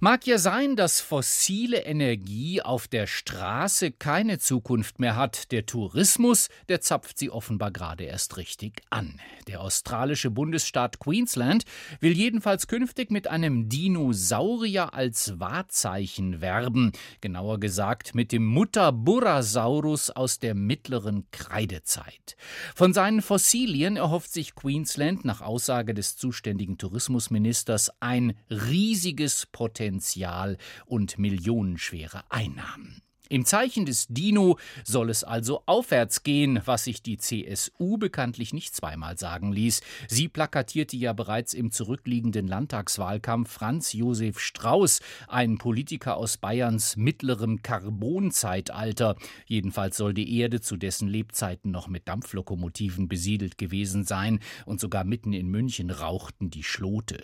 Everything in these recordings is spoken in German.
Mag ja sein, dass fossile Energie auf der Straße keine Zukunft mehr hat. Der Tourismus, der zapft sie offenbar gerade erst richtig an. Der australische Bundesstaat Queensland will jedenfalls künftig mit einem Dinosaurier als Wahrzeichen werben. Genauer gesagt mit dem Mutter-Burasaurus aus der mittleren Kreidezeit. Von seinen Fossilien erhofft sich Queensland nach Aussage des zuständigen Tourismusministers ein riesiges Potenzial Potenzial und millionenschwere Einnahmen. Im Zeichen des Dino soll es also aufwärts gehen, was sich die CSU bekanntlich nicht zweimal sagen ließ. Sie plakatierte ja bereits im zurückliegenden Landtagswahlkampf Franz Josef Strauß, ein Politiker aus Bayerns mittlerem Karbonzeitalter. Jedenfalls soll die Erde zu dessen Lebzeiten noch mit Dampflokomotiven besiedelt gewesen sein, und sogar mitten in München rauchten die Schlote.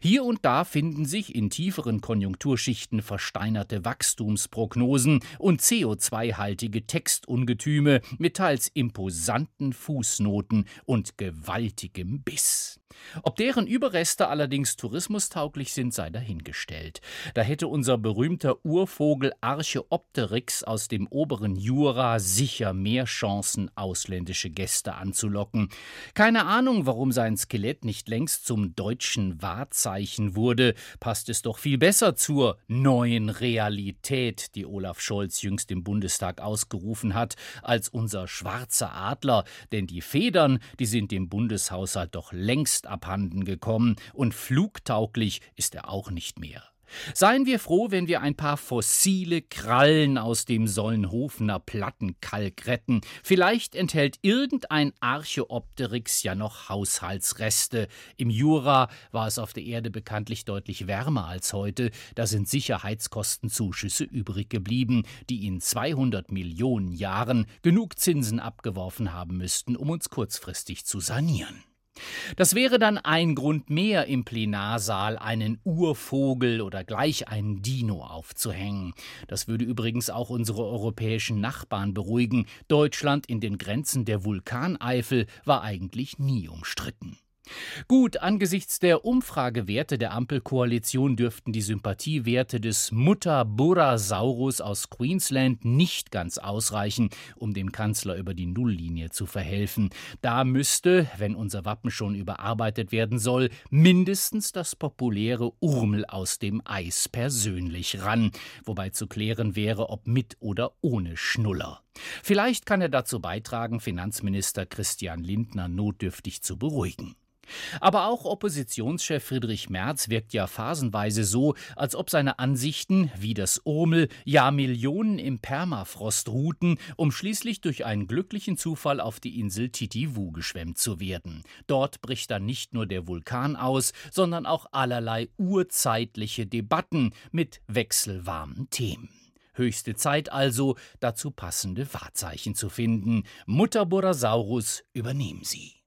Hier und da finden sich in tieferen Konjunkturschichten versteinerte Wachstumsprognosen und CO2-haltige Textungetüme mit teils imposanten Fußnoten und gewaltigem Biss. Ob deren Überreste allerdings tourismustauglich sind, sei dahingestellt. Da hätte unser berühmter Urvogel Archeopteryx aus dem oberen Jura sicher mehr Chancen, ausländische Gäste anzulocken. Keine Ahnung, warum sein Skelett nicht längst zum deutschen Wahrzeichen wurde, passt es doch viel besser zur neuen Realität, die Olaf Scholz jüngst im Bundestag ausgerufen hat, als unser schwarzer Adler, denn die Federn, die sind dem Bundeshaushalt doch längst abhanden gekommen und flugtauglich ist er auch nicht mehr. Seien wir froh, wenn wir ein paar fossile Krallen aus dem Sollenhofener Plattenkalk retten. Vielleicht enthält irgendein Archeopteryx ja noch Haushaltsreste. Im Jura war es auf der Erde bekanntlich deutlich wärmer als heute. Da sind Sicherheitskostenzuschüsse übrig geblieben, die in 200 Millionen Jahren genug Zinsen abgeworfen haben müssten, um uns kurzfristig zu sanieren. Das wäre dann ein Grund mehr, im Plenarsaal einen Urvogel oder gleich einen Dino aufzuhängen. Das würde übrigens auch unsere europäischen Nachbarn beruhigen. Deutschland in den Grenzen der Vulkaneifel war eigentlich nie umstritten. Gut, angesichts der Umfragewerte der Ampelkoalition dürften die Sympathiewerte des Mutter-Burasaurus aus Queensland nicht ganz ausreichen, um dem Kanzler über die Nulllinie zu verhelfen. Da müsste, wenn unser Wappen schon überarbeitet werden soll, mindestens das populäre Urmel aus dem Eis persönlich ran, wobei zu klären wäre, ob mit oder ohne Schnuller. Vielleicht kann er dazu beitragen, Finanzminister Christian Lindner notdürftig zu beruhigen. Aber auch Oppositionschef Friedrich Merz wirkt ja phasenweise so, als ob seine Ansichten, wie das Urmel, ja Millionen im Permafrost ruhten, um schließlich durch einen glücklichen Zufall auf die Insel Titivu geschwemmt zu werden. Dort bricht dann nicht nur der Vulkan aus, sondern auch allerlei urzeitliche Debatten mit wechselwarmen Themen. Höchste Zeit also, dazu passende Wahrzeichen zu finden. Mutter Borasaurus, übernehmen Sie.